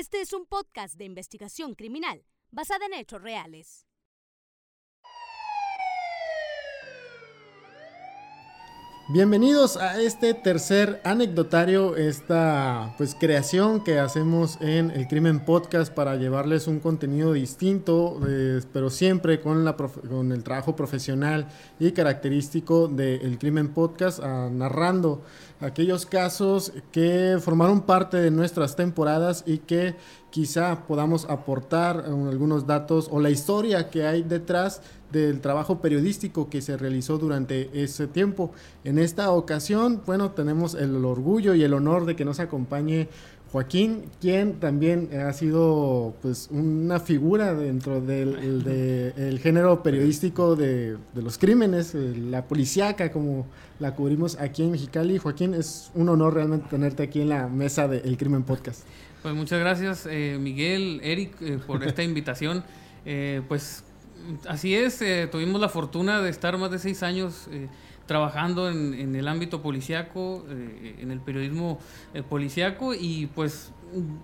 Este es un podcast de investigación criminal basada en hechos reales. Bienvenidos a este tercer anecdotario, esta pues creación que hacemos en el Crimen Podcast para llevarles un contenido distinto, eh, pero siempre con, la con el trabajo profesional y característico del Crimen Podcast, ah, narrando aquellos casos que formaron parte de nuestras temporadas y que quizá podamos aportar algunos datos o la historia que hay detrás del trabajo periodístico que se realizó durante ese tiempo. En esta ocasión, bueno, tenemos el orgullo y el honor de que nos acompañe Joaquín, quien también ha sido pues una figura dentro del género periodístico de, los crímenes, eh, la policíaca como la cubrimos aquí en Mexicali. Joaquín, es un honor realmente tenerte aquí en la mesa del Crimen Podcast. Pues muchas gracias eh, Miguel, Eric, eh, por esta invitación. pues así es, tuvimos la fortuna de estar más de seis años trabajando en, el ámbito policiaco, eh, en el periodismo eh, policiaco y pues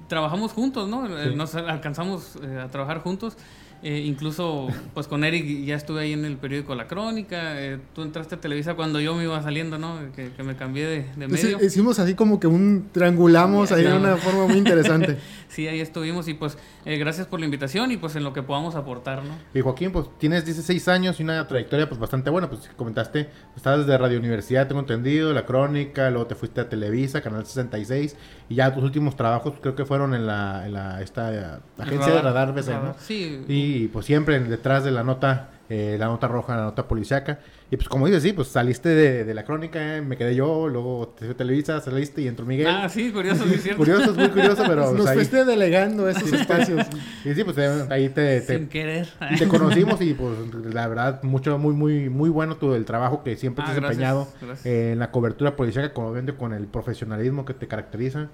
trabajamos juntos, ¿no? Nos alcanzamos eh, a trabajar juntos eh, incluso, pues con Eric ya estuve ahí en el periódico La Crónica. Eh, tú entraste a Televisa cuando yo me iba saliendo, ¿no? Que, me cambié de, de medio. hicimos así como que un triangulamos ahí de una forma muy interesante. sí, ahí estuvimos y pues eh, gracias por la invitación y pues en lo que podamos aportar, ¿no? Y Joaquín, pues tienes 16 años y una trayectoria pues bastante buena. Pues comentaste, estabas desde Radio Universidad, tengo entendido, La Crónica, luego te fuiste a Televisa, Canal 66 y ya tus últimos trabajos creo que fueron en la, en la esta agencia de radar, BC, ¿no? Sí. Y pues siempre detrás de la nota, eh, la nota roja, la nota policiaca. Y pues como dices, sí, pues saliste de, la crónica, me quedé yo, luego te Televisa, saliste y entró Miguel. Ah, sí, curioso, sí, cierto. curioso, es muy curioso, pero... Nos pues, fuiste delegando esos espacios. Y sí, pues ahí te... Sin querer. te conocimos y pues la verdad, mucho, muy, muy, muy bueno todo el trabajo que siempre te has ah, desempeñado en la cobertura policiaca, como vende con el profesionalismo que te caracteriza.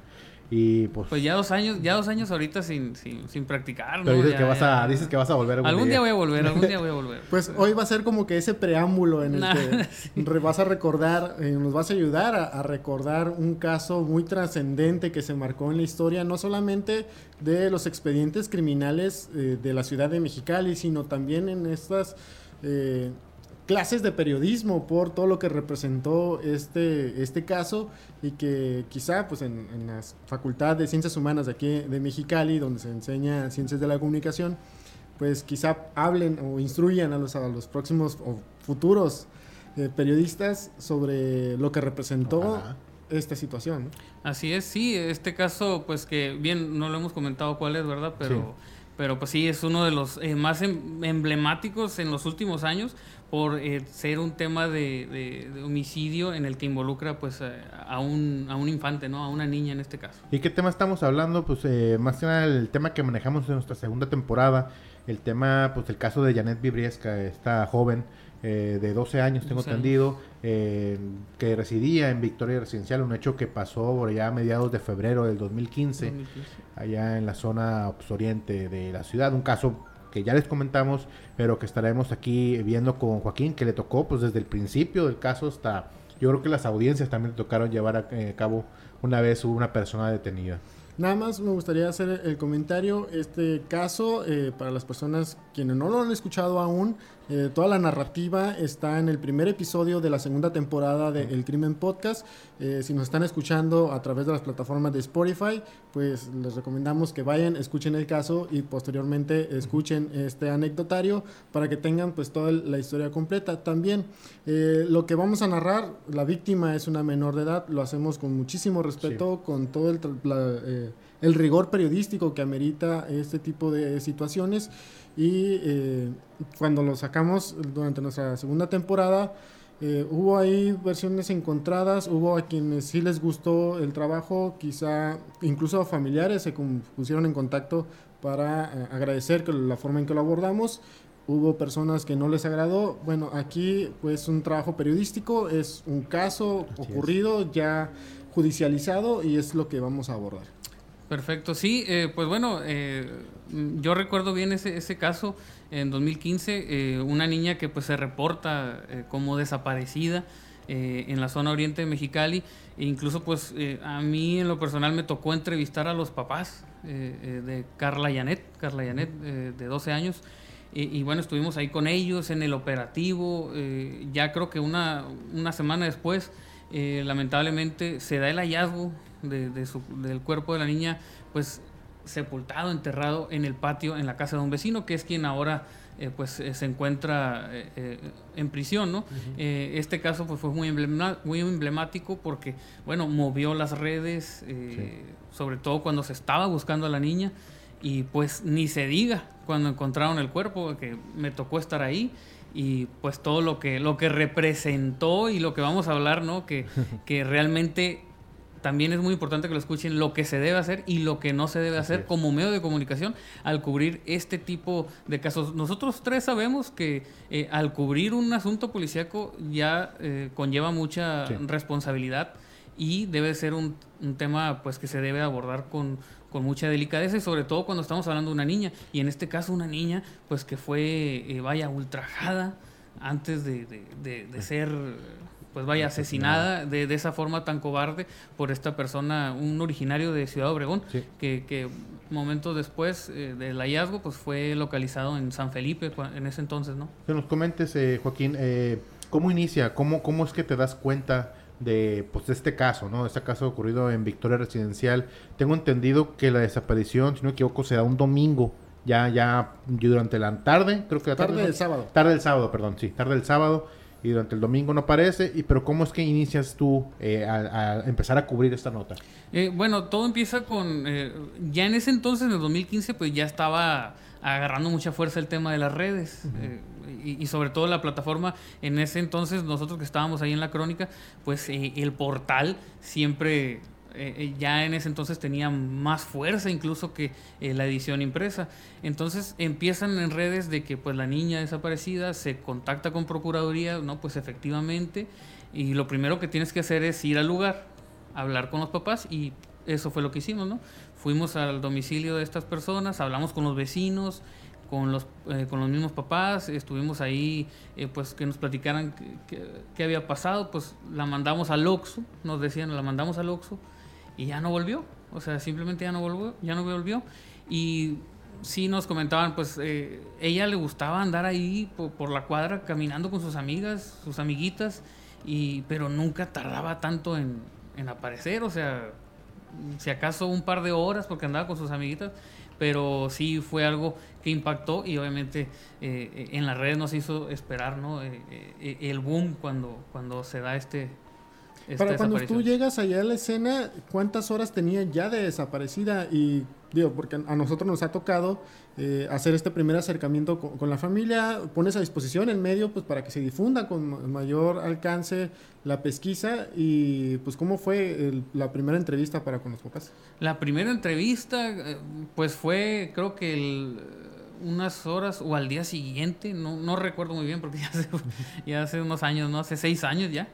Y pues, pues ya dos años, ya dos años ahorita sin, sin, sin practicar, Pero dices, que vas a, dices que vas a volver Algún día. voy a volver, algún día voy a volver. pues hoy va a ser como que ese preámbulo en el que vas a recordar, eh, nos vas a ayudar a, recordar un caso muy trascendente que se marcó en la historia, no solamente de los expedientes criminales eh, de la ciudad de Mexicali, sino también en estas... Eh, clases de periodismo por todo lo que representó este, este caso y que quizá pues en, en las facultades de ciencias humanas de aquí de Mexicali, donde se enseña ciencias de la comunicación, pues quizá hablen o instruyan a los, a los próximos o futuros eh, periodistas sobre lo que representó esta situación. Así es, sí, este caso pues que bien no lo hemos comentado cuál es, ¿verdad? Pero... Pero pues sí, es uno de los eh, más em, emblemáticos en los últimos años por eh, ser un tema de, homicidio en el que involucra pues a, un, a un infante, ¿no? A una niña en este caso. ¿Y qué tema estamos hablando? Pues eh, más que nada el tema que manejamos en nuestra segunda temporada, el tema, pues el caso de Janet Vibriesca, esta joven eh, de 12 años, tengo entendido, eh, que residía en Victoria Residencial, un hecho que pasó por allá a mediados de febrero del 2015, allá en la zona oriente de la ciudad, un caso que ya les comentamos, pero que estaremos aquí viendo con Joaquín, que le tocó pues desde el principio del caso hasta, yo creo que las audiencias también le tocaron llevar a eh, cabo una vez una persona detenida. Nada más me gustaría hacer el comentario, este caso, eh, para las personas quienes no lo han escuchado aún, eh, toda la narrativa está en el primer episodio de la segunda temporada de El Crimen Podcast. Eh, si nos están escuchando a través de las plataformas de Spotify, pues les recomendamos que vayan, escuchen el caso y posteriormente escuchen este anecdotario para que tengan pues toda la historia completa. También lo que vamos a narrar, la víctima es una menor de edad, lo hacemos con muchísimo respeto, con todo el el rigor periodístico que amerita este tipo de situaciones y eh, cuando lo sacamos durante nuestra segunda temporada eh, hubo ahí versiones encontradas, hubo a quienes sí les gustó el trabajo, quizá incluso familiares se pusieron en contacto para eh, agradecer la forma en que lo abordamos. Hubo personas que no les agradó. Bueno, aquí pues un trabajo periodístico, es un caso ocurrido, ya judicializado y es lo que vamos a abordar. Perfecto, sí, eh, pues bueno, eh, yo recuerdo bien ese, ese caso en 2015, eh, una niña que pues se reporta como desaparecida en la zona oriente de Mexicali. E incluso pues a mí en lo personal me tocó entrevistar a los papás de Carla Yanet, Carla Yanet de 12 años. Y, bueno, estuvimos ahí con ellos en el operativo. ya creo que una, una semana después, lamentablemente, se da el hallazgo de, del cuerpo de la niña, pues sepultado, enterrado en el patio, en la casa de un vecino, que es quien ahora eh, pues eh, se encuentra eh, en prisión, ¿no? este caso pues, fue muy, muy emblemático porque, bueno, movió las redes, sobre todo cuando se estaba buscando a la niña, y pues ni se diga cuando encontraron el cuerpo, que me tocó estar ahí, y pues todo lo que, lo que representó y lo que vamos a hablar, ¿no? Que, que realmente también es muy importante que lo escuchen lo que se debe hacer y lo que no se debe hacer como medio de comunicación al cubrir este tipo de casos. Nosotros tres sabemos que eh, al cubrir un asunto policíaco ya eh, conlleva mucha responsabilidad y debe ser un, tema pues que se debe abordar con, con, mucha delicadeza y sobre todo cuando estamos hablando de una niña. Y en este caso una niña pues que fue eh, vaya ultrajada antes de, de ser pues vaya asesinada de, de, esa forma tan cobarde por esta persona, un originario de Ciudad Obregón, que, que, momentos después eh, del hallazgo pues fue localizado en San Felipe en ese entonces, ¿no? Que nos comentes, eh, Joaquín, eh, ¿cómo inicia? ¿Cómo, ¿Cómo es que te das cuenta de pues este caso, ¿no? Este caso ocurrido en Victoria Residencial. Tengo entendido que la desaparición, si no me equivoco, se da un domingo, ya ya durante la tarde, creo que la tarde, tarde del sábado. Tarde del sábado, perdón, sí, tarde del sábado y durante el domingo no aparece. Y, pero ¿cómo es que inicias tú eh, a, empezar a cubrir esta nota? Eh, bueno, todo empieza con... Eh, ya en ese entonces, en el 2015, pues ya estaba agarrando mucha fuerza el tema de las redes. y, sobre todo la plataforma, en ese entonces nosotros que estábamos ahí en la crónica, pues el portal siempre eh, eh, ya en ese entonces tenía más fuerza incluso que eh, la edición impresa. Entonces empiezan en redes de que pues la niña desaparecida se contacta con Procuraduría, no, pues efectivamente, y lo primero que tienes que hacer es ir al lugar, hablar con los papás y eso fue lo que hicimos, ¿no? Fuimos al domicilio de estas personas, hablamos con los vecinos, con los, con los mismos papás, estuvimos ahí, pues que nos platicaran qué había pasado, pues la mandamos al Oxxo, nos decían, la mandamos al Oxxo, y ya no volvió. O sea, simplemente ya no volvió, ya no volvió. Y sí nos comentaban, pues eh, ella le gustaba andar ahí por, la cuadra caminando con sus amigas, sus amiguitas, y, pero nunca tardaba tanto en, aparecer. O sea, si acaso un par de horas porque andaba con sus amiguitas, pero sí fue algo que impactó y obviamente eh, en las redes nos hizo esperar ¿no? Eh, el boom cuando, cuando se da este, para cuando tú llegas allá a la escena, ¿cuántas horas tenía ya de desaparecida? Y digo, porque a nosotros nos ha tocado eh, hacer este primer acercamiento con, la familia, pones a disposición el medio pues para que se difunda con mayor alcance la pesquisa y pues cómo fue la primera entrevista para con los papás. La primera entrevista eh, pues fue creo que unas horas o al día siguiente, no, no recuerdo muy bien porque ya hace, ya hace unos años, ¿no? Hace seis años ya.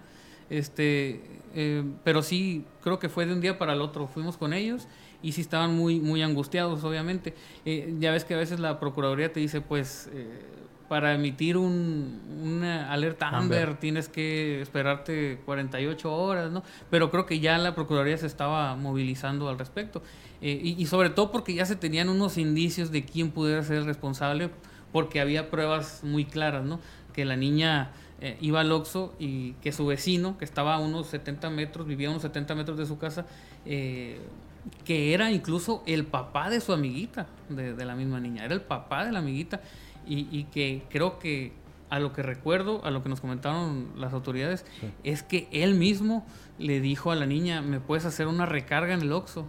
Este, eh, pero sí, creo que fue de un día para el otro. Fuimos con ellos y sí estaban muy, muy angustiados, obviamente. Eh, ya ves que a veces la Procuraduría te dice, pues, eh, para emitir un, una alerta Amber, tienes que esperarte 48 horas, ¿no? Pero creo que ya la Procuraduría se estaba movilizando al respecto. y, y, sobre todo porque ya se tenían unos indicios de quién pudiera ser el responsable, porque había pruebas muy claras, ¿no? Que la niña eh, iba al Oxxo y que su vecino, que estaba a unos 70 metros, vivía a unos 70 metros de su casa, eh, que era incluso el papá de su amiguita, de, la misma niña, era el papá de la amiguita, y, que creo que a lo que recuerdo, a lo que nos comentaron las autoridades, es que él mismo le dijo a la niña, me puedes hacer una recarga en el Oxxo.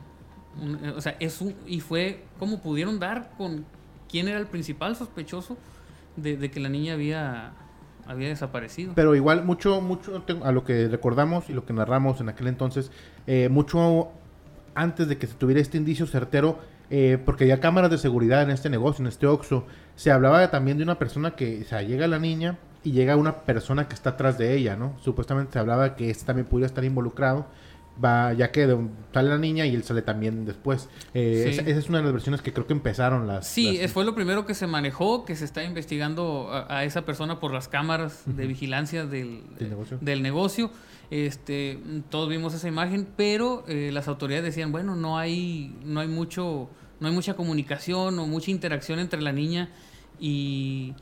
Eh, o sea, es y fue como pudieron dar con quién era el principal sospechoso de que la niña había había desaparecido. Pero igual, mucho, mucho a lo que recordamos y lo que narramos en aquel entonces, eh, mucho antes de que se tuviera este indicio certero, eh, porque había cámaras de seguridad en este negocio, en este Oxxo, se hablaba también de una persona que, o sea, llega la niña y llega una persona que está atrás de ella, ¿no? Supuestamente se hablaba que este también pudiera estar involucrado, va, ya que sale la niña y él sale también después. Eh, esa, es una de las versiones que creo que empezaron las... Sí, fue lo primero que se manejó, que se está investigando a, esa persona por las cámaras de vigilancia del, del negocio. Este, todos vimos esa imagen, pero eh, las autoridades decían, bueno, no hay, no hay mucho, no hay mucha comunicación o mucha interacción entre la niña y,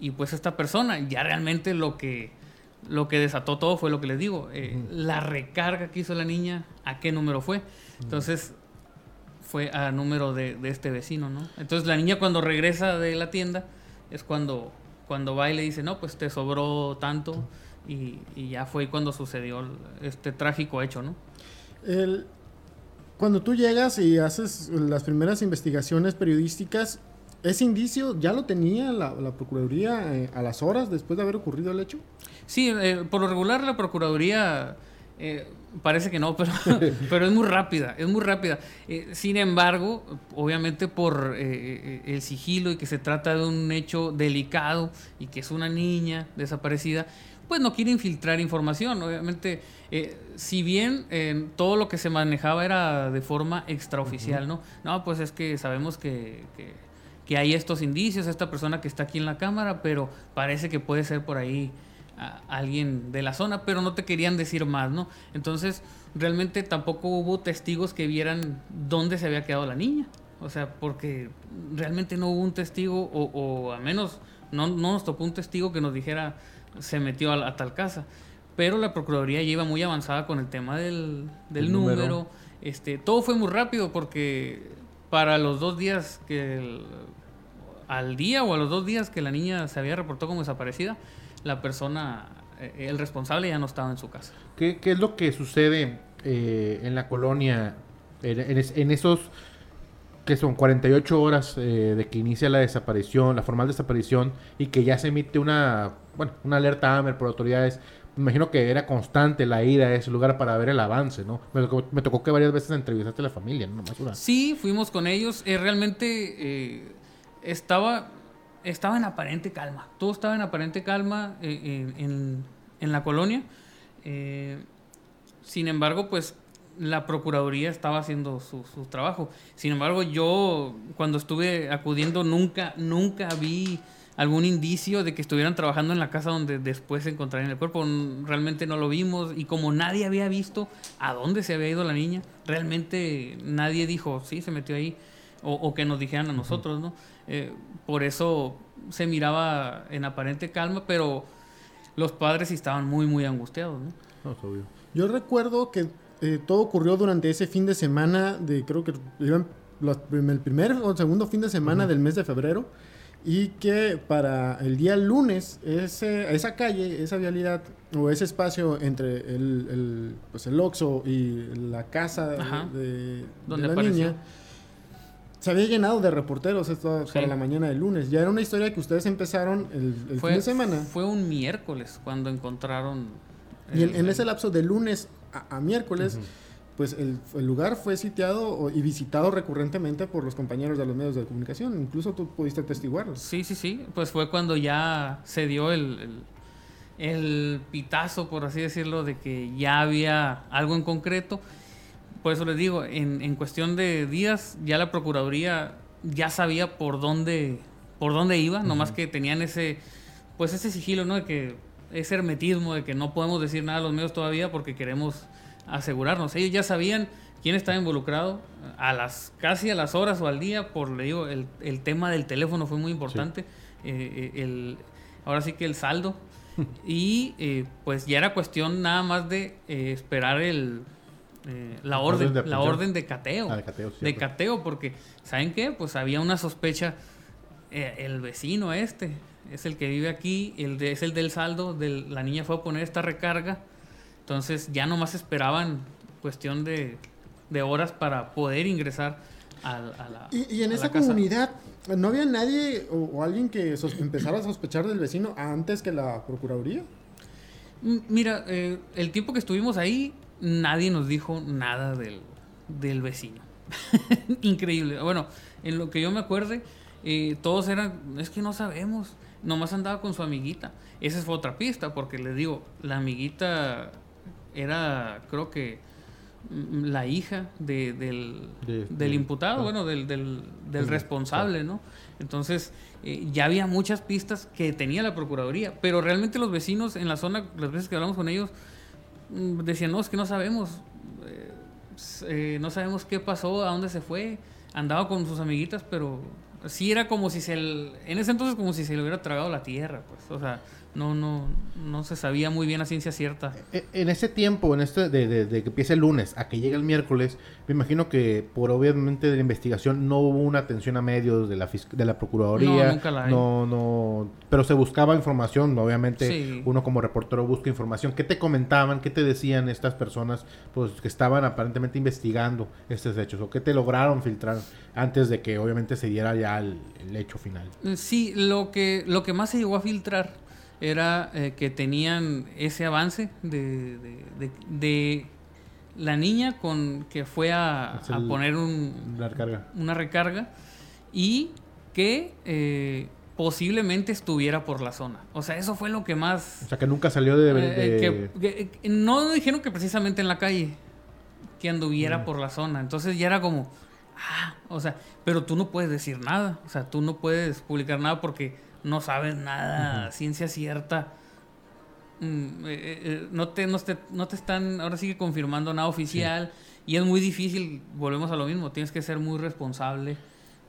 y pues esta persona. Ya realmente lo que lo que desató todo fue lo que les digo, eh, la recarga que hizo la niña, a qué número fue. Entonces fue a número de, este vecino, ¿no? Entonces la niña cuando regresa de la tienda es cuando, cuando va y le dice, no, pues te sobró tanto y, ya fue cuando sucedió este trágico hecho, ¿no? cuando tú llegas y haces las primeras investigaciones periodísticas, ¿ese indicio ya lo tenía la, Procuraduría eh, a las horas después de haber ocurrido el hecho? Sí, eh, por lo regular la Procuraduría eh, parece que no, pero, pero es muy rápida, es muy rápida. Eh, sin embargo, obviamente por el sigilo y que se trata de un hecho delicado y que es una niña desaparecida, pues no quiere infiltrar información. Obviamente, si bien todo lo que se manejaba era de forma extraoficial, ¿no? No, pues es que sabemos que, que, que hay estos indicios, esta persona que está aquí en la cámara, pero parece que puede ser por ahí alguien de la zona, pero no te querían decir más, ¿no? Entonces, realmente tampoco hubo testigos que vieran dónde se había quedado la niña. O sea, porque realmente no hubo un testigo, o, o al menos no, no, nos tocó un testigo que nos dijera se metió a, tal casa. Pero la Procuraduría ya iba muy avanzada con el tema del, del número. Este, todo fue muy rápido porque para los dos días que... al día o a los dos días que la niña se había reportado como desaparecida, la persona, eh, el responsable ya no estaba en su casa. ¿Qué, es lo que sucede eh, en la colonia en, esos que son 48 horas eh, de que inicia la desaparición, la formal desaparición y que ya se emite una, bueno, una alerta AMER por autoridades? Me imagino que era constante la ida a ese lugar para ver el avance, ¿no? Me, tocó que varias veces entrevistaste a la familia, ¿no? Sí, fuimos con ellos. realmente estaba estaba en aparente calma. Todo estaba en aparente calma eh, en, la colonia. Eh, sin embargo, pues la Procuraduría estaba haciendo su, trabajo. Sin embargo, yo cuando estuve acudiendo nunca, nunca vi algún indicio de que estuvieran trabajando en la casa donde después se encontrarían el cuerpo. Realmente no lo vimos y como nadie había visto a dónde se había ido la niña, realmente nadie dijo, sí, se metió ahí, o, que nos dijeran a nosotros, ¿no? Eh, por eso se miraba en aparente calma, pero los padres estaban muy, muy angustiados. ¿no? Yo recuerdo que eh, todo ocurrió durante ese fin de semana de, creo que iban el primer o segundo fin de semana del mes de febrero y que para el día lunes ese, esa calle, esa vialidad o ese espacio entre el, el, pues el Oxxo y la casa de, de, la niña se había llenado de reporteros esto para la mañana del lunes. Ya era una historia que ustedes empezaron el, fin de semana. Fue un miércoles cuando encontraron. Y en, ese lapso de lunes a, miércoles, pues el, lugar fue sitiado y visitado recurrentemente por los compañeros de los medios de comunicación. Incluso tú pudiste atestiguarlo. Sí, sí, sí. Pues fue cuando ya se dio el, el pitazo, por así decirlo, de que ya había algo en concreto por eso les digo, en, en cuestión de días ya la Procuraduría ya sabía por dónde, por dónde iba, nomás que tenían ese, pues ese sigilo, ¿no? De que ese hermetismo de que no podemos decir nada a los medios todavía porque queremos asegurarnos. Ellos ya sabían quién estaba involucrado a las casi a las horas o al día, por le digo, el, el tema del teléfono fue muy importante. Eh, eh, el, ahora sí que el saldo. y eh, pues ya era cuestión nada más de esperar el, eh, la, orden, de la orden de cateo. Ah, de, cateo porque, ¿saben qué? Pues había una sospecha. Eh, el vecino este es el que vive aquí, el de, es el del saldo. Del, la niña fue a poner esta recarga. Entonces ya nomás esperaban cuestión de, de horas para poder ingresar a, la. Y, en esa comunidad, ¿no había nadie o, alguien que empezara a sospechar del vecino antes que la Procuraduría? Mira, eh, el tiempo que estuvimos ahí, nadie nos dijo nada del, vecino. Increíble. Bueno, en lo que yo me acuerde, eh, todos eran, es que no sabemos, nomás andaba con su amiguita. Esa fue otra pista, porque les digo, la amiguita era, creo que, mm, la hija de- del, De- del de- imputado, ah. bueno, del, del, del responsable, ¿no? Entonces, eh, ya había muchas pistas que tenía la Procuraduría, pero realmente los vecinos en la zona, las veces que hablamos con ellos, mm, decían, no, es que no sabemos, eh, eh, no sabemos qué pasó, a dónde se fue, andaba con sus amiguitas, pero sí era como si se, l- en ese entonces como si se le hubiera tragado la tierra, pues, o sea, no, no, no se sabía muy bien a ciencia cierta. E- En ese tiempo, en este, de, de- de que empiece el lunes a que llegue el miércoles, me imagino que por obviamente de la investigación no hubo una atención a medios de la de la procuraduría. No, nunca la hay. No, no, pero se buscaba información, obviamente Sí. uno como reportero busca información. ¿Qué te comentaban, qué te decían estas personas pues que estaban aparentemente investigando estos hechos o qué te lograron filtrar antes de que obviamente se diera ya el, el hecho final? Sí, lo que, lo que más se llegó a filtrar era eh, que tenían ese avance de, de- de- de la niña con que fue a, poner un- La carga. una recarga y que eh, posiblemente estuviera por la zona. O sea, eso fue lo que más... O sea, que nunca salió de... eh, que- que no dijeron que precisamente en la calle, que anduviera Mm. por la zona. Entonces ya era como, ah, o sea, pero tú no puedes decir nada. O sea, tú no puedes publicar nada porque no sabes nada, ciencia cierta. Mm, eh, eh, no, te, no, te, no te están ahora sí que confirmando nada oficial y es muy difícil, volvemos a lo mismo, tienes que ser muy responsable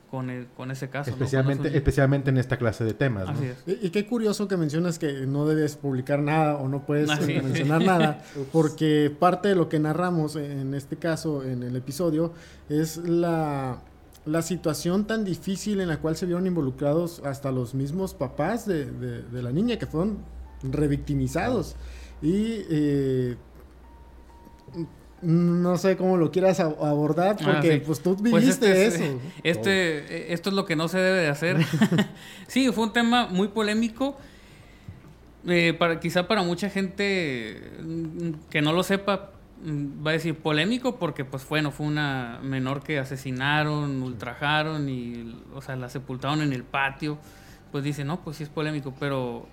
con, el- con ese caso. especialmente, especialmente en esta clase de temas. ¿no? Así es. Y, y qué curioso que mencionas que no debes publicar nada o no puedes Ah, sí. eh, mencionar nada, porque parte de lo que narramos en este caso, en el episodio, es la, la situación tan difícil en la cual se vieron involucrados hasta los mismos papás de, de- de la niña, que fueron revictimizados. Y eh, no sé cómo lo quieras abordar, Ah, porque sí. pues tú Pues viviste este es- eso. Este, eh, esto es lo que no se debe de hacer. sí, fue un tema muy polémico. Eh, para, quizá para mucha gente mm, que no lo sepa, va a decir polémico porque, pues bueno, fue una menor que asesinaron, ultrajaron y, o sea, la sepultaron en el patio. Pues dice, no, pues sí es polémico, pero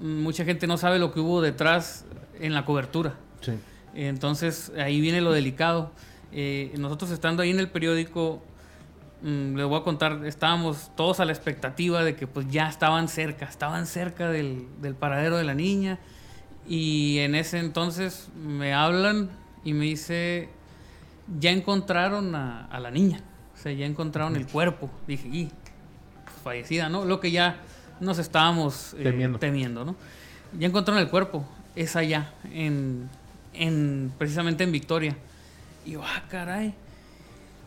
mm, mucha gente no sabe lo que hubo detrás en la cobertura. Sí. Entonces ahí viene lo delicado. Eh, nosotros estando ahí en el periódico, mm, les voy a contar, estábamos todos a la expectativa de que pues ya estaban cerca, estaban cerca del, del paradero de la niña. Y en ese entonces me hablan y me dice, ya encontraron a, a la niña, o sea, ya encontraron el cuerpo. Dije, y pues, fallecida, ¿no? Lo que ya nos estábamos eh, Temiendo. temiendo, ¿no? Ya encontraron el cuerpo, es allá, en, en precisamente en Victoria. Y yo, ah, caray.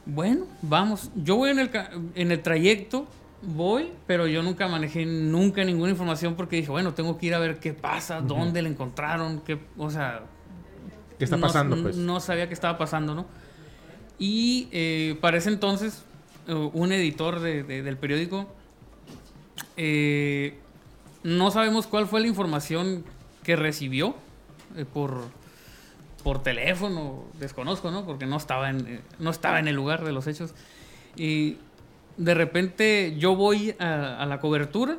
Bueno, vamos. Yo voy en el, en el trayecto, voy, pero yo nunca manejé nunca ninguna información porque dije, bueno, tengo que ir a ver qué pasa, dónde la encontraron, qué, o sea, ¿Qué está no- pasando, pues? No sabía qué estaba pasando, ¿no? Y eh, para ese entonces, eh, un editor de- de- del periódico, eh, no sabemos cuál fue la información que recibió eh, por, por teléfono, desconozco, ¿no? Porque no estaba, en, no estaba en el lugar de los hechos. Y de repente yo voy a, a la cobertura,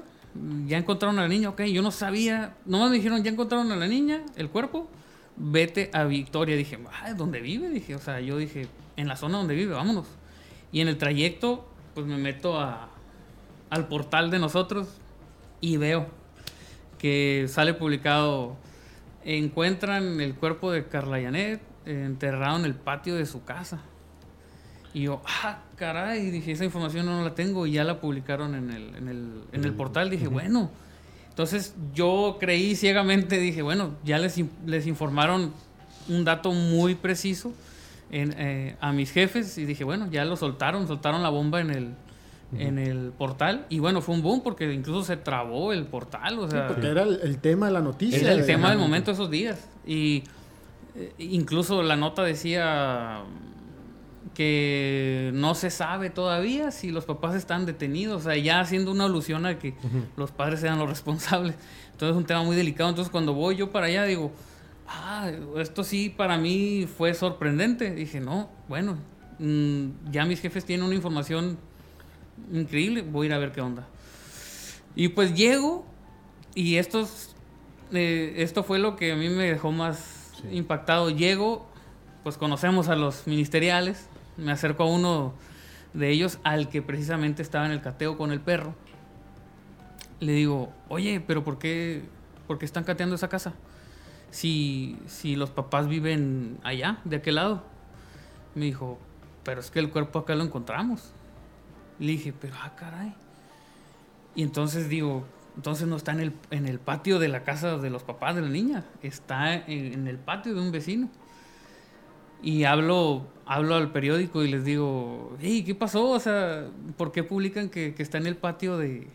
ya encontraron a la niña, ok, yo no sabía, nomás me dijeron, ya encontraron a la niña, el cuerpo, vete a Victoria. Dije, ah, ¿dónde vive? Dije, o sea, yo dije, en la zona donde vive, vámonos. Y en el trayecto, pues me meto a, al portal de nosotros y veo que sale publicado, encuentran el cuerpo de Carla Janet eh, enterrado en el patio de su casa. Y yo, ah, caray, dije, esa información no la tengo y ya la publicaron en el, en el, en el portal. Dije, bueno, entonces yo creí ciegamente, dije, bueno, ya les, les informaron un dato muy preciso en, eh, a mis jefes y dije, bueno, ya lo soltaron, soltaron la bomba en el, en el portal y bueno, fue un boom porque incluso se trabó el portal, o sea, Porque era el, el tema de la noticia. era el de- tema del momento esos días. Y eh, incluso la nota decía que no se sabe todavía si los papás están detenidos, o sea, ya haciendo una alusión a que los padres sean los responsables. Entonces es un tema muy delicado. Entonces cuando voy yo para allá digo, ah, esto sí para mí fue sorprendente. Dije, no, bueno, mm, ya mis jefes tienen una información increíble, voy a ir a ver qué onda. Y pues llego y estos, eh, esto fue lo que a mí me dejó más Sí. impactado. Llego pues conocemos a los ministeriales, me acerco a uno de ellos, al que precisamente estaba en el cateo con el perro. Le digo, oye, pero ¿por qué, por qué están cateando esa casa? Si, si los papás viven allá, de aquel lado. Me dijo, pero es que el cuerpo acá lo encontramos. Le dije, pero ah, caray. Y entonces digo, entonces no está en el, en el patio de la casa de los papás de la niña, está en, en el patio de un vecino. Y hablo, hablo al periódico y les digo, hey, ¿qué pasó? O sea, ¿por qué publican que, que está en el patio de,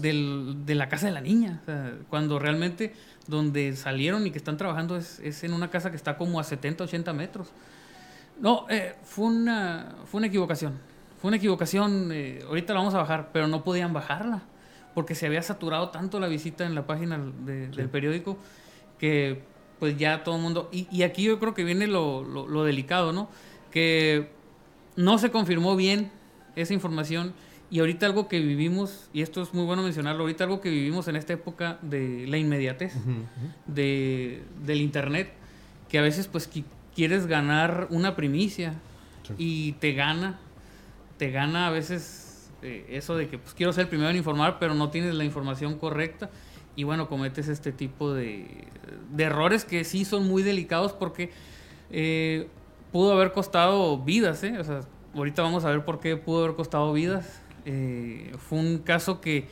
del- de la casa de la niña? O sea, cuando realmente donde salieron y que están trabajando es, es en una casa que está como a 70, 80 metros. No, eh, fue, una, fue una equivocación. Fue una equivocación, eh, ahorita la vamos a bajar, pero no podían bajarla porque se había saturado tanto la visita en la página de- del periódico que pues ya todo el mundo... Y, y aquí yo creo que viene lo, lo- lo delicado, ¿no? Que no se confirmó bien esa información y ahorita algo que vivimos, y esto es muy bueno mencionarlo, ahorita algo que vivimos en esta época de la inmediatez de, del internet, que a veces pues qui- quieres ganar una primicia Sí. y te gana, te gana a veces eh, eso de que pues quiero ser el primero en informar, pero no tienes la información correcta y bueno, cometes este tipo de, de errores que sí son muy delicados porque eh, pudo haber costado vidas, ¿eh? O sea, ahorita vamos a ver por qué pudo haber costado vidas. Eh, fue un caso que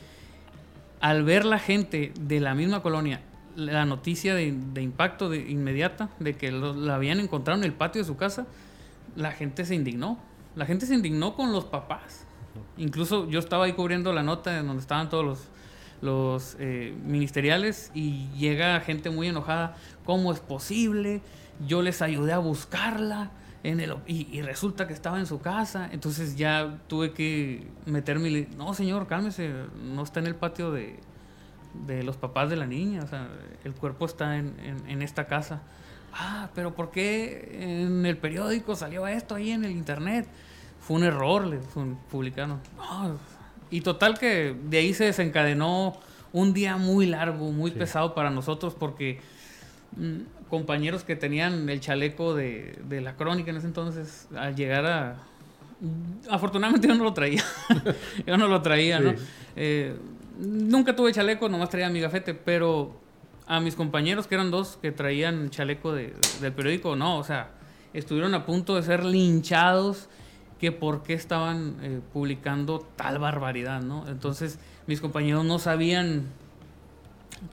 al ver la gente de la misma colonia la noticia de, de impacto de inmediata de que lo- la habían encontrado en el patio de su casa, la gente se indignó. La gente se indignó con los papás. Incluso yo estaba ahí cubriendo la nota en donde estaban todos los, los eh, ministeriales y llega gente muy enojada. ¿Cómo es posible? Yo les ayudé a buscarla en el, y, resulta que estaba en su casa. Entonces ya tuve que meterme y le no señor, cálmese, no está en el patio de, de los papás de la niña. O sea, el cuerpo está en, en- esta casa. Ah, pero ¿por qué en el periódico salió esto ahí en el internet? Fue un error, le publicaron. No, y total que de ahí se desencadenó un día muy largo, muy Sí. pesado para nosotros porque mm, compañeros que tenían el chaleco de, de la crónica en ese entonces, al llegar a... Afortunadamente yo no lo traía. yo no lo traía, ¿no? Eh, nunca tuve chaleco, nomás traía mi gafete, pero a mis compañeros, que eran dos, que traían chaleco de- del periódico, no, o sea, estuvieron a punto de ser linchados que por qué estaban eh, publicando tal barbaridad, ¿no? Entonces, mis compañeros no sabían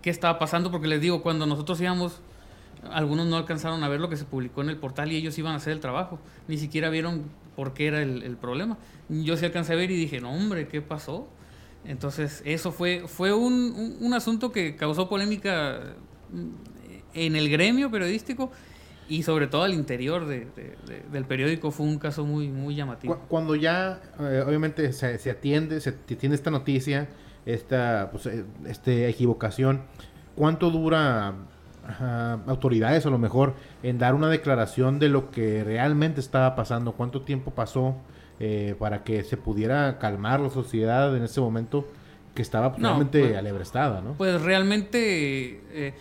qué estaba pasando, porque les digo, cuando nosotros íbamos, algunos no alcanzaron a ver lo que se publicó en el portal y ellos iban a hacer el trabajo, ni siquiera vieron por qué era el, problema. Yo sí alcancé a ver y dije, no, hombre, ¿qué pasó? Entonces, eso fue, fue un, un- un asunto que causó polémica mm, en el gremio periodístico y sobre todo al interior de- de- de- del periódico. Fue un caso muy, muy llamativo. Cu- Cuando ya, eh, obviamente, se, se atiende, se tiene esta noticia, esta pues, eh, este, equivocación, ¿cuánto dura autoridades a lo mejor en dar una declaración de lo que realmente estaba pasando? ¿Cuánto tiempo pasó eh, para que se pudiera calmar la sociedad en ese momento que estaba pues, No, realmente pues- alebrestada, ¿no? Pues realmente eh,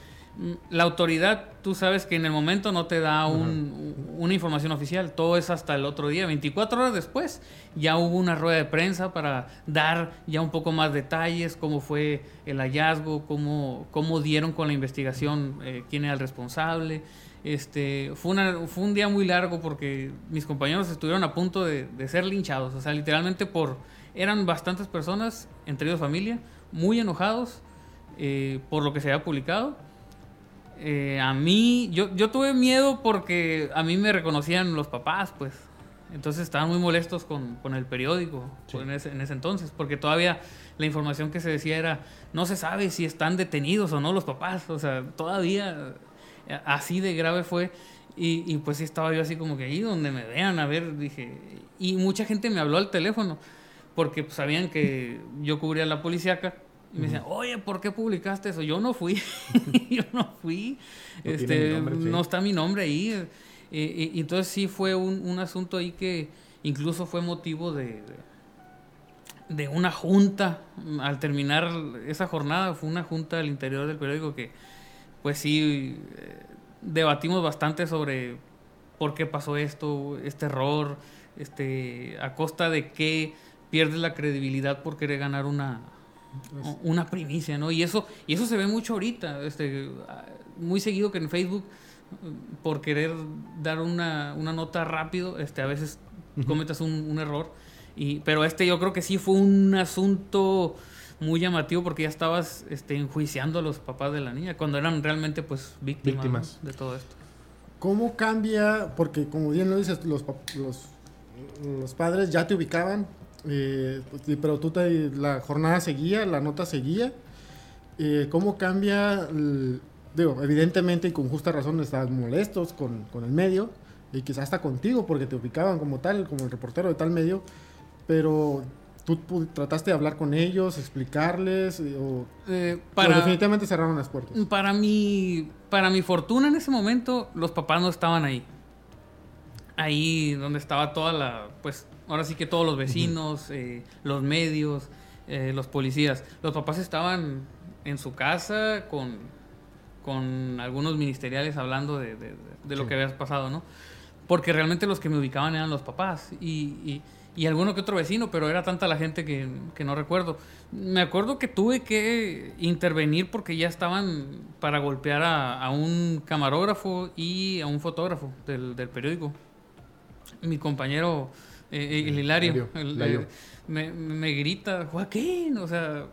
la autoridad, tú sabes que en el momento no te da un- una información oficial, todo es hasta el otro día, 24 horas después, ya hubo una rueda de prensa para dar ya un poco más detalles, cómo fue el hallazgo, cómo, cómo dieron con la investigación, eh, quién era el responsable. Este, fue, una, fue un día muy largo porque mis compañeros estuvieron a punto de, de ser linchados, o sea, literalmente por... Eran bastantes personas, entre ellos familia, muy enojados eh, por lo que se había publicado. Eh, a mí, yo, yo tuve miedo porque a mí me reconocían los papás, pues. Entonces estaban muy molestos con, con el periódico Sí. en, ese, en ese entonces, porque todavía la información que se decía era, no se sabe si están detenidos o no los papás, o sea, todavía eh, así de grave fue. Y, y pues sí estaba yo así como que ahí donde me vean, a ver, dije. Y mucha gente me habló al teléfono, porque pues, sabían que yo cubría la policíaca. Y me decían, oye, ¿por qué publicaste eso? Yo no fui, yo no fui, No este, nombre, sí. no está mi nombre ahí. Eh, eh, y entonces sí fue un, un asunto ahí que incluso fue motivo de, de, de una junta. Al terminar esa jornada fue una junta al interior del periódico que pues sí eh, debatimos bastante sobre por qué pasó esto, este error, este, a costa de qué pierdes la credibilidad por querer ganar una, una primicia, ¿no? Y eso, y eso se ve mucho ahorita, este, muy seguido que en Facebook, por querer dar una, una nota rápido, este, a veces cometas un, un, error. Y, pero este yo creo que sí fue un asunto muy llamativo porque ya estabas este, enjuiciando a los papás de la niña, cuando eran realmente pues víctimas, de todo esto. ¿Cómo cambia? Porque como bien lo dices, los, los, los padres ya te ubicaban, eh, pues, pero tú te, la jornada seguía, la nota seguía. Eh, ¿Cómo cambia? digo, evidentemente y con justa razón estaban molestos con, con el medio y quizás hasta contigo porque te ubicaban como tal, como el reportero de tal medio, pero ¿Tú trataste de hablar con ellos, explicarles? Eh, o, eh, para, definitivamente cerraron las puertas. Para mi, para mi fortuna en ese momento, los papás no estaban ahí. Ahí donde estaba toda la, pues ahora sí que todos los vecinos, eh, los medios, los policías. Los papás estaban en su casa con, con algunos ministeriales hablando de, lo que había pasado, ¿no? Porque realmente los que me ubicaban eran los papás. y y alguno que otro vecino, pero era tanta la gente que, no recuerdo. Me acuerdo que tuve que intervenir porque ya estaban para golpear a, un camarógrafo y a un fotógrafo del, periódico. Mi compañero, eh, eh, el, Hilario, eh, me, me grita, Joaquín, o sea,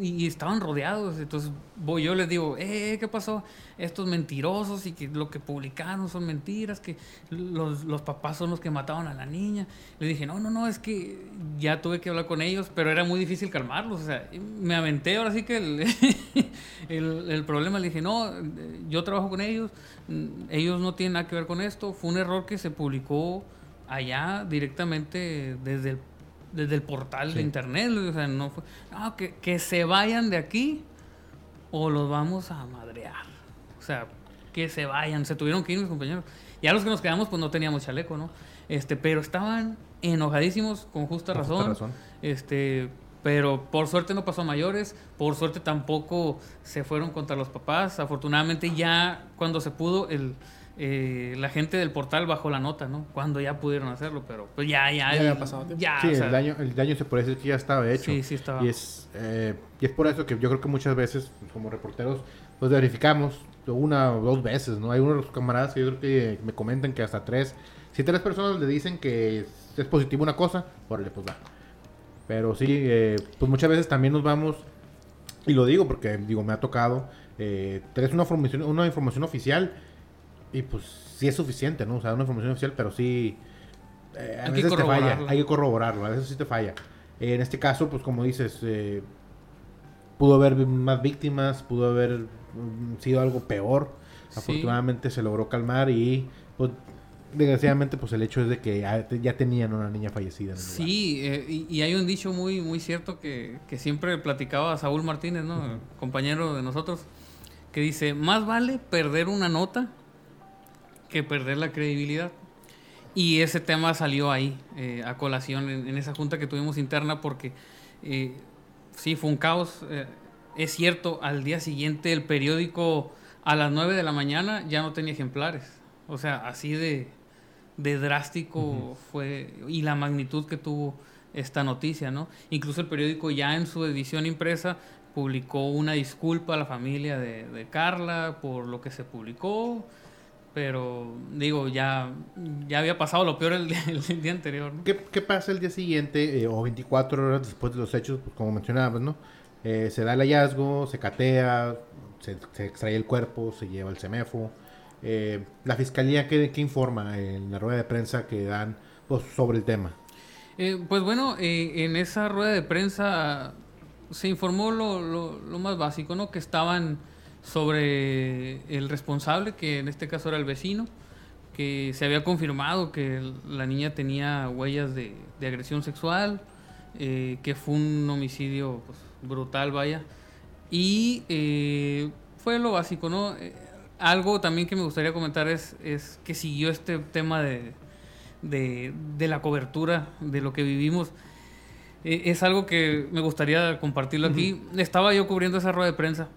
y, estaban rodeados. Entonces voy yo les digo, eh, ¿qué pasó? Estos mentirosos y que lo que publicaron son mentiras, que los, los, papás son los que mataron a la niña. Le dije, no, no, no, es que ya tuve que hablar con ellos, pero era muy difícil calmarlos. O sea, me aventé ahora sí que el, el, el problema. Le dije, no, yo trabajo con ellos, ellos no tienen nada que ver con esto. Fue un error que se publicó allá directamente desde el desde el portal de internet. O sea, no fue. No, que, que, se vayan de aquí o los vamos a madrear. O sea, que se vayan. Se tuvieron que ir mis compañeros. Ya los que nos quedamos, pues no teníamos chaleco, ¿no? Este, pero estaban enojadísimos con justa razón. razón. Este, pero por suerte no pasó a mayores, por suerte tampoco se fueron contra los papás. Afortunadamente ya cuando se pudo, el, eh, la gente del portal bajó la nota, ¿no? Cuando ya pudieron hacerlo, pero pues ya, ya. Ya había pasado Ya, sí, el, daño, el daño se puede decir que ya estaba hecho. Sí, sí estaba. Y es, eh, y es por eso que yo creo que muchas veces, como reporteros, pues verificamos una o dos veces, ¿no? Hay unos de los camaradas que yo creo que me comentan que hasta tres, si tres personas le dicen que es positivo una cosa, órale, pues va. Pero sí, eh, pues muchas veces también nos vamos, y lo digo porque, digo, me ha tocado, eh, tenés una información, una información oficial y pues sí es suficiente, ¿no? O sea, una información oficial, pero sí... Eh, a veces te falla, hay que corroborarlo, a veces sí te falla. en este caso, pues como dices, eh, pudo haber más víctimas, pudo haber mm, sido algo peor. Afortunadamente se logró calmar y pues desgraciadamente pues el hecho es de que ya, tenían una niña fallecida. En el sí, eh, y, hay un dicho muy muy cierto que, que siempre platicaba Saúl Martínez, ¿no? Compañero de nosotros, que dice, más vale perder una nota que perder la credibilidad. Y ese tema salió ahí, eh, a colación, en, esa junta que tuvimos interna, porque eh, sí, fue un caos. Eh, es cierto, al día siguiente el periódico a las 9 de la mañana ya no tenía ejemplares. O sea, así de, de drástico fue y la magnitud que tuvo esta noticia, ¿no? Incluso el periódico ya en su edición impresa publicó una disculpa a la familia de, de Carla por lo que se publicó pero digo, ya, ya había pasado lo peor el día, el día anterior. ¿Qué, ¿Qué, pasa el día siguiente eh, o 24 horas después de los hechos? Pues como mencionabas, ¿no? Eh, se da el hallazgo, se catea, se, se, extrae el cuerpo, se lleva el CEMEFO. Eh, ¿La fiscalía qué, qué, informa en la rueda de prensa que dan pues, sobre el tema? pues bueno, en esa rueda de prensa se informó lo, lo, lo más básico, ¿no? Que estaban sobre el responsable, que en este caso era el vecino, que se había confirmado que la niña tenía huellas de, agresión sexual, eh, que fue un homicidio pues, brutal, vaya. Y eh, fue lo básico, ¿no? Eh, algo también que me gustaría comentar es, es que siguió este tema de, de, la cobertura de lo que vivimos. es algo que me gustaría compartirlo aquí. Estaba yo cubriendo esa rueda de prensa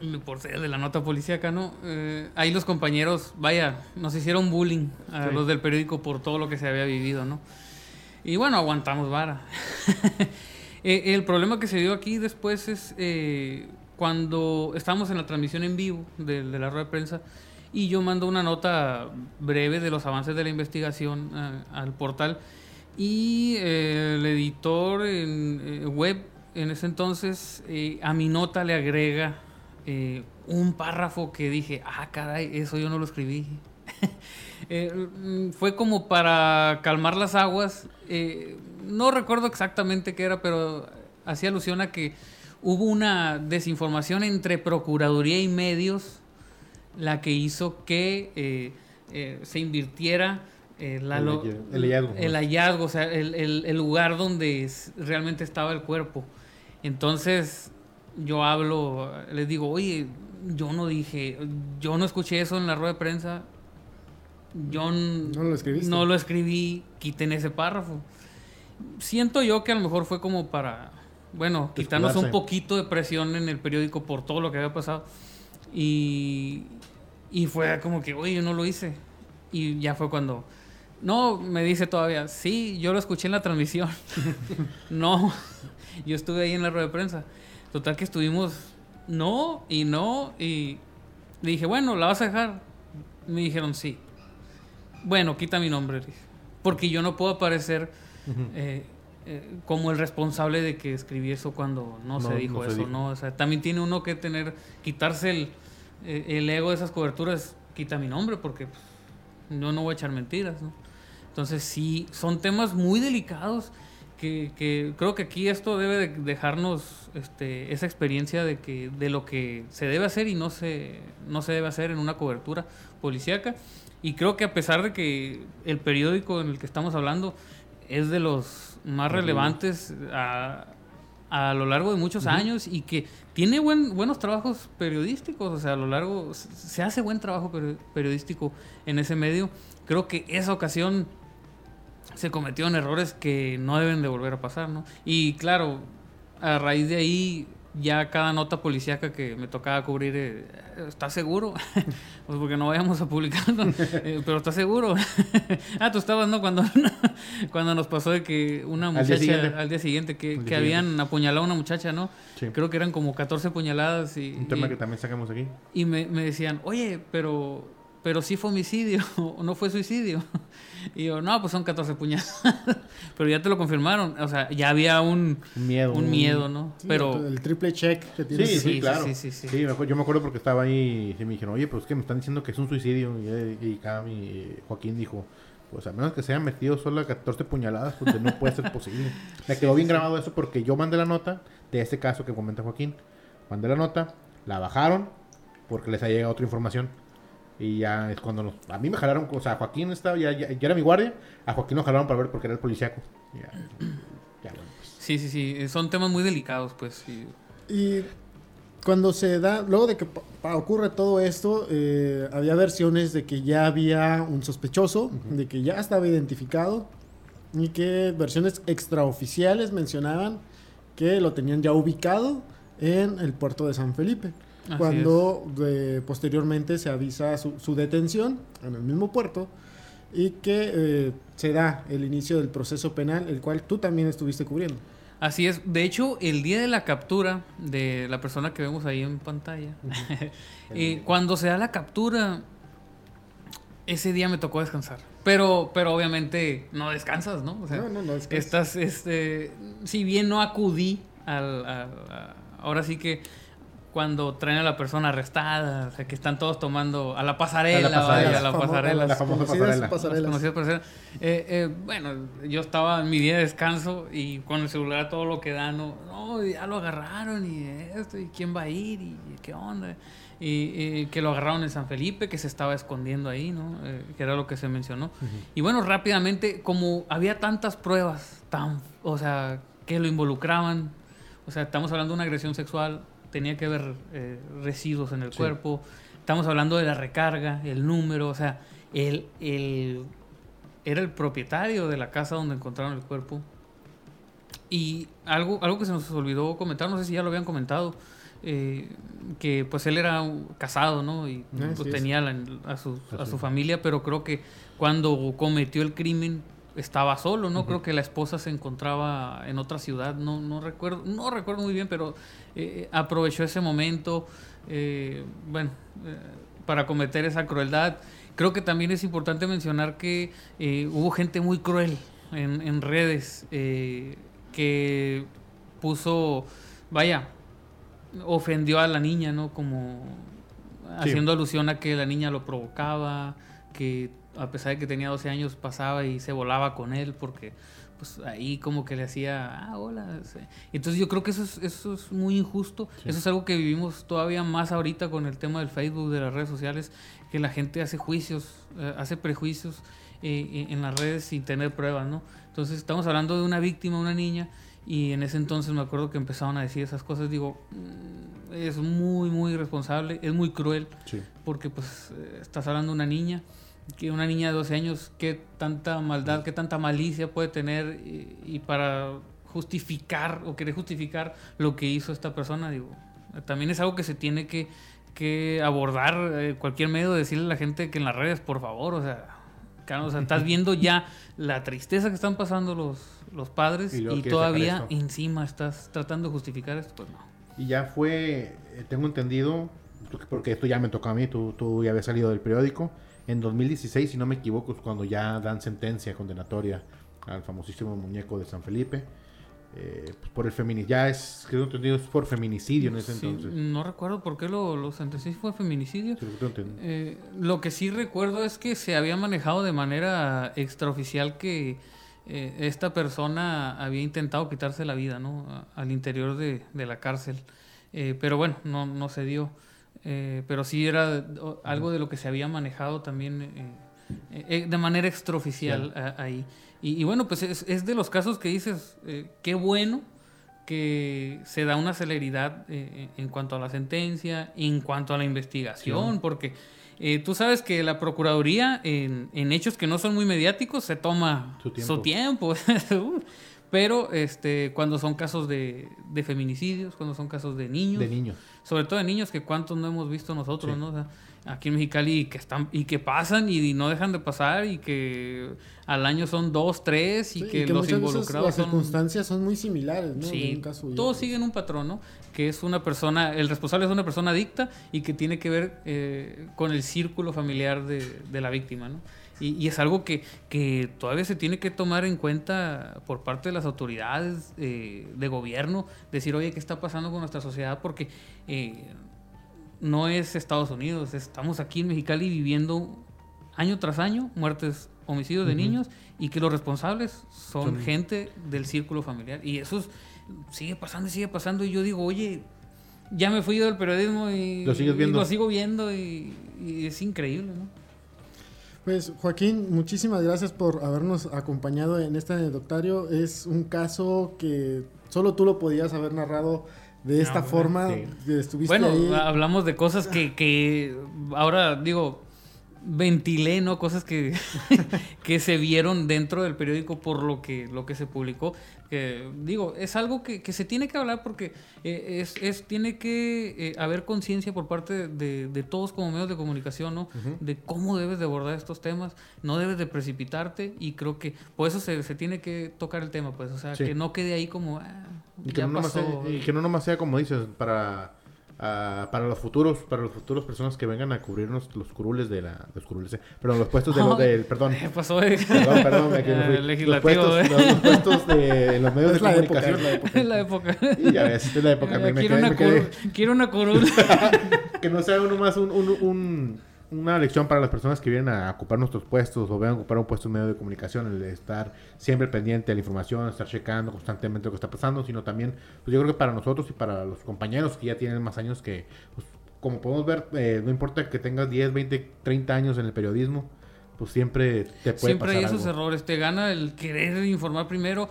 por ser de la nota policíaca, ¿no? Eh, ahí los compañeros, vaya, nos hicieron bullying a los del periódico por todo lo que se había vivido, ¿no? Y bueno, aguantamos vara. Eh, el problema que se dio aquí después es eh, cuando estamos en la transmisión en vivo de, la rueda de prensa y yo mando una nota breve de los avances de la investigación al portal y el editor en web en ese entonces a mi nota le agrega eh, un párrafo que dije, ah, caray, eso yo no lo escribí. Eh, mm, fue como para calmar las aguas. Eh, no recuerdo exactamente qué era, pero hacía alusión a que hubo una desinformación entre Procuraduría y medios la que hizo que se invirtiera el, hallazgo. el, hallazgo. o sea, el, el, lugar donde realmente estaba el cuerpo. Entonces, yo hablo, les digo, oye, yo no dije, yo no escuché eso en la rueda de prensa, yo no lo, no lo escribí, quiten ese párrafo. Siento yo que a lo mejor fue como para, bueno, quitarnos un poquito de presión en el periódico por todo lo que había pasado. Y, y fue como que, oye, yo no lo hice. Y ya fue cuando, no, me dice todavía, sí, yo lo escuché en la transmisión. no, yo estuve ahí en la rueda de prensa. Total que estuvimos no y no y le dije, bueno, ¿la vas a dejar? Me dijeron sí. Bueno, quita mi nombre, porque yo no puedo aparecer eh, eh, como el responsable de que escribí eso cuando no, se dijo eso, ¿no? O sea, también tiene uno que tener, quitarse el, eh, el ego de esas coberturas, quita mi nombre, porque pues, yo no voy a echar mentiras, ¿no? Entonces sí, son temas muy delicados que, creo que aquí esto debe dejarnos este, esa experiencia de que de lo que se debe hacer y no se, no se debe hacer en una cobertura policíaca. Y creo que a pesar de que el periódico en el que estamos hablando es de los más relevantes a, a lo largo de muchos años y que tiene buen, buenos trabajos periodísticos, o sea, a lo largo se hace buen trabajo periodístico en ese medio. Creo que esa ocasión se cometieron errores que no deben de volver a pasar, ¿no? Y claro, a raíz de ahí, ya cada nota policíaca que me tocaba cubrir, eh, ¿está seguro? pues porque no vayamos a publicarlo, eh, pero ¿está seguro? ah, tú estabas, ¿no? Cuando, cuando nos pasó de que una muchacha, al día siguiente, que, que habían apuñalado a una muchacha, ¿no? Creo que eran como 14 puñaladas. Y, Un tema que también sacamos aquí. Y me, me decían, oye, pero pero sí fue homicidio, o no fue suicidio. Y yo, no, pues son 14 puñaladas. pero ya te lo confirmaron. O sea, ya había un miedo, un miedo ¿no? pero el triple check que tiene. Sí, sí, claro. Sí, sí, sí, yo me acuerdo porque estaba ahí y me dijeron, oye, pues que me están diciendo que es un suicidio. Y, y, y Joaquín dijo, pues a menos que se hayan metido solo 14 puñaladas, pues no puede ser posible. Me quedó bien grabado eso porque yo mandé la nota de ese caso que comenta Joaquín. Mandé la nota, la bajaron porque les ha llegado otra información y ya es cuando a mí me jalaron, o sea, Joaquín estaba, ya, ya, era mi guardia, a Joaquín lo jalaron para ver porque era el policíaco. Ya, ya pues. Sí, sí, sí, son temas muy delicados, pues. Y cuando se da, luego de que ocurre todo esto, eh, había versiones de que ya había un sospechoso, de que ya estaba identificado y que versiones extraoficiales mencionaban que lo tenían ya ubicado en el puerto de San Felipe cuando posteriormente se avisa su, detención en el mismo puerto y que eh, se da el inicio del proceso penal, el cual tú también estuviste cubriendo. Así es. De hecho, el día de la captura de la persona que vemos ahí en pantalla, eh, cuando se da la captura, ese día me tocó descansar. Pero, pero obviamente no descansas, ¿no? no, no, no descansas. Estás, este, si bien no acudí al, ahora sí que cuando traen a la persona arrestada, o sea, que están todos tomando a la pasarela, a la pasarela, a la pasarela. La famosa pasarela. Eh, eh, bueno, yo estaba en mi día de descanso y con el celular todo lo que da, no, no ya lo agarraron y esto, y quién va a ir, y qué onda. Y, que lo agarraron en San Felipe, que se estaba escondiendo ahí, ¿no? Eh, que era lo que se mencionó. Y bueno, rápidamente, como había tantas pruebas, tan, o sea, que lo involucraban, o sea, estamos hablando de una agresión sexual, tenía que haber eh, residuos en el cuerpo. Estamos hablando de la recarga, el número, o sea, él, era el propietario de la casa donde encontraron el cuerpo. Y algo, algo que se nos olvidó comentar, no sé si ya lo habían comentado, eh, que pues él era casado, ¿no? Y Así pues, es. tenía la- a, su, a su familia, pero creo que cuando cometió el crimen estaba solo, ¿no? Creo que la esposa se encontraba en otra ciudad, no, no recuerdo, no recuerdo muy bien, pero eh, aprovechó ese momento, eh, bueno, eh, para cometer esa crueldad. Creo que también es importante mencionar que eh, hubo gente muy cruel en, en redes que puso, vaya, ofendió a la niña, ¿no? Como Sí. haciendo alusión a que la niña lo provocaba, que a pesar de que tenía 12 años pasaba y se volaba con él porque pues ahí como que le hacía, ah, hola. sí. Entonces yo creo que eso es, eso es muy injusto. Eso es algo que vivimos todavía más ahorita con el tema del Facebook, de las redes sociales, que la gente hace juicios, eh, hace prejuicios eh, en las redes sin tener pruebas, ¿no? Entonces estamos hablando de una víctima, una niña, y en ese entonces me acuerdo que empezaron a decir esas cosas. Digo, mm, es muy, muy irresponsable, es muy cruel, Sí. porque pues eh, estás hablando de una niña, que una niña de 12 años, qué tanta maldad, qué tanta malicia puede tener y, y para justificar o querer justificar lo que hizo esta persona, digo, también es algo que se tiene que, que abordar eh, cualquier medio, decirle a la gente que en las redes, por favor, o sea, o sea, estás viendo ya la tristeza que están pasando los, los padres Y y, todavía encima estás tratando de justificar esto, pues no. Y ya fue, eh, tengo entendido, porque esto ya me tocó a mí, tú, tú ya habías salido del periódico, en 2016, si no me equivoco, es cuando ya dan sentencia condenatoria al famosísimo muñeco de San Felipe, eh, pues por el feminicidio, ya es, creo que entendido, es por feminicidio en ese Sí, entonces. no recuerdo por qué lo, lo sentencié, fue feminicidio. Sí, lo que. Eh, lo que sí recuerdo es que se había manejado de manera extraoficial que eh, esta persona había intentado quitarse la vida, ¿no? Al interior de, de la cárcel. Eh, pero bueno, no, no se dio. Eh, pero sí era algo de lo que se había manejado también eh, eh, de manera extraoficial a- ahí. Y, y bueno, pues es, es de los casos que dices, eh, qué bueno que se da una celeridad eh, en cuanto a la sentencia, en cuanto a la investigación, porque eh, tú sabes que la Procuraduría en, en hechos que no son muy mediáticos se toma Su su tiempo. Pero este, cuando son casos de, de feminicidios, cuando son casos de niños, De niños. Sobre todo de niños que cuántos no hemos visto nosotros, Sí. ¿no? O sea, aquí en Mexicali y que están y que pasan y no dejan de pasar y que al año son dos, tres y Sí, que, los involucrados las son circunstancias son muy similares, ¿no? Sí, un caso todos siguen un patrón, ¿no? Que es una persona, el responsable es una persona adicta y que tiene que ver eh, con el círculo familiar de, de la víctima, ¿no? Y, y es algo que, que todavía se tiene que tomar en cuenta por parte de las autoridades eh, de gobierno, decir, oye, ¿qué está pasando con nuestra sociedad? Porque eh, no es Estados Unidos, estamos aquí en Mexicali viviendo año tras año muertes, homicidios de niños y que los responsables son, Son- gente del círculo familiar. Y eso es- sigue pasando y sigue pasando. Y yo digo, oye, ya me fui del periodismo y Lo sigues y viendo. lo sigo viendo y, y es increíble, ¿no? Pues Joaquín, muchísimas gracias por habernos acompañado en este anecdotario. Es un caso que solo tú lo podías haber narrado de esta bueno, forma. sí. que Estuviste Bueno, ahí. hablamos de cosas que, que ahora digo, ventilé, ¿no? Cosas que, que se vieron dentro del periódico por lo que, lo que se publicó. Que, digo, es algo que, que se tiene que hablar porque eh, es, es, tiene que eh, haber conciencia por parte de, de todos como medios de comunicación, ¿no? De cómo debes de abordar estos temas, no debes de precipitarte y creo que por eso se, se tiene que tocar el tema, pues, o sea, Sí. que no quede ahí como... ah, Y que, ya no pasó. sea, y que no nomás sea como dices, para, ah, para los futuros, para los futuros personas que vengan a cubrirnos los curules de la, los curules, eh, perdón, los puestos de los del, perdón, ¿Qué pasó? eh? perdón, perdón, me. Eh, los legislativo, puestos, eh. los, los puestos de en los medios Es de la época, comunicación. es la época. Es la época. Y ya ves, es la época, me, Eh, me quiero, quedé- una me quedé- quiero una curul. que no sea uno más un, un- un- una lección para las personas que vienen a ocupar nuestros puestos o vengan a ocupar un puesto en medio de comunicación, el de estar siempre pendiente de la información, estar checando constantemente lo que está pasando, sino también, pues yo creo que para nosotros y para los compañeros que ya tienen más años que, pues, como podemos ver, eh, no importa que tengas 10, 20, 30 años en el periodismo, pues siempre te puede Siempre hay esos algo. errores. Te gana el querer informar primero.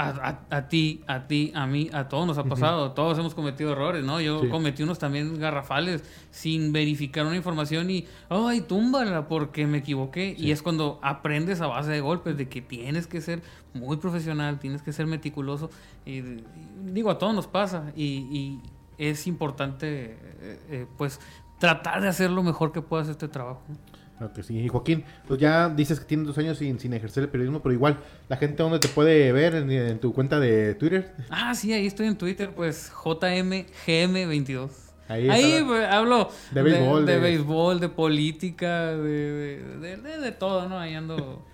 A, a- a ti, a ti, a mí, a todos nos ha pasado. Todos hemos cometido errores, ¿no? Yo Sí. cometí unos también garrafales sin verificar una información y, ay, túmbala porque me equivoqué. Y es cuando aprendes a base de golpes de que tienes que ser muy profesional, tienes que ser meticuloso. Y, y digo, a todos nos pasa. Y, y es importante, eh, eh, pues, tratar de hacer lo mejor que puedas este trabajo. Claro que sí. Y Joaquín, pues ya dices que tienes dos años sin, sin ejercer el periodismo, pero igual, ¿la gente dónde te puede ver? ¿En, en tu cuenta de Twitter? Ah, sí, ahí estoy en Twitter, pues JMGM22. Ahí Ahí, pues, hablo De béisbol, de, de- béisbol, de política, de, de, de- de- de todo, ¿no? Ahí ando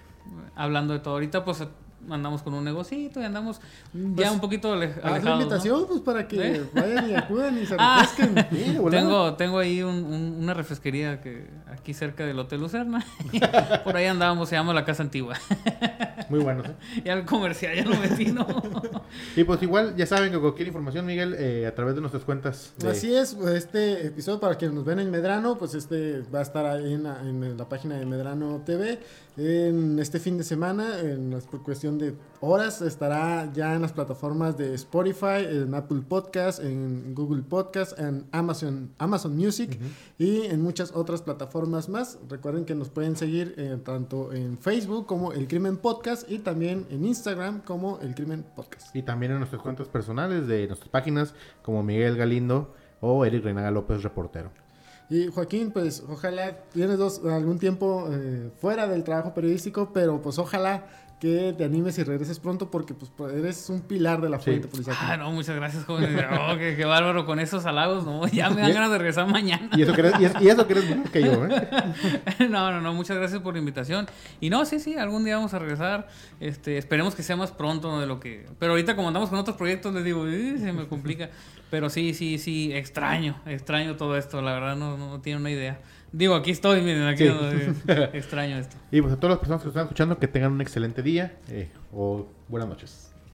hablando de todo. Ahorita pues andamos con un negocito y andamos ya Pues, un poquito ale- Haz la alejados, ¿no? invitación, pues, para que ¿Eh? vayan y acudan y se Ah. refresquen. Sí, volada. Tengo, tengo ahí un- un- una refresquería que aquí cerca del Hotel Lucerna. Por ahí andábamos, se llama la Casa Antigua. Muy buenos, ¿eh? ya el comercial ya lo metí, ¿no? Y pues igual, ya saben que cualquier información, Miguel, eh, a través de nuestras cuentas. de- Así es, este episodio para quienes nos ven en Medrano, pues este va a estar ahí en la, en la página de Medrano TV. En este fin de semana, en las- por cuestión de horas, estará ya en las plataformas de Spotify, en Apple Podcast, en Google Podcast, en Amazon, Amazon Music y en muchas otras plataformas más. Recuerden que nos pueden seguir eh, tanto en Facebook como El Crimen Podcast y también en Instagram como El Crimen Podcast. Y también en nuestras cuentas personales de nuestras páginas, como Miguel Galindo o Eric Renaga López, reportero. Y Joaquín, pues ojalá tienes dos, algún tiempo eh, fuera del trabajo periodístico, pero pues ojalá que te animes y regreses pronto porque pues eres un pilar de la Sí. fuente policial. Ah, no, muchas gracias, joven. Oh, qué, qué bárbaro con esos halagos, ¿no? Ya me dan ganas de regresar mañana. Y eso que eres, y es- y eso que eres menor que yo, ¿eh? No, no, no, muchas gracias por la invitación. Y no, sí, sí, algún día vamos a regresar. Este, esperemos que sea más pronto de lo que. Pero ahorita, como andamos con otros proyectos, les digo, "Uy, se me complica. Pero sí, sí, sí, extraño, extraño todo esto, la verdad, no, no tiene una idea. Digo, aquí estoy, miren, aquí Sí. ando, eh, extraño esto. Y pues a todas las personas que nos están escuchando, que tengan un excelente día eh, o buenas noches.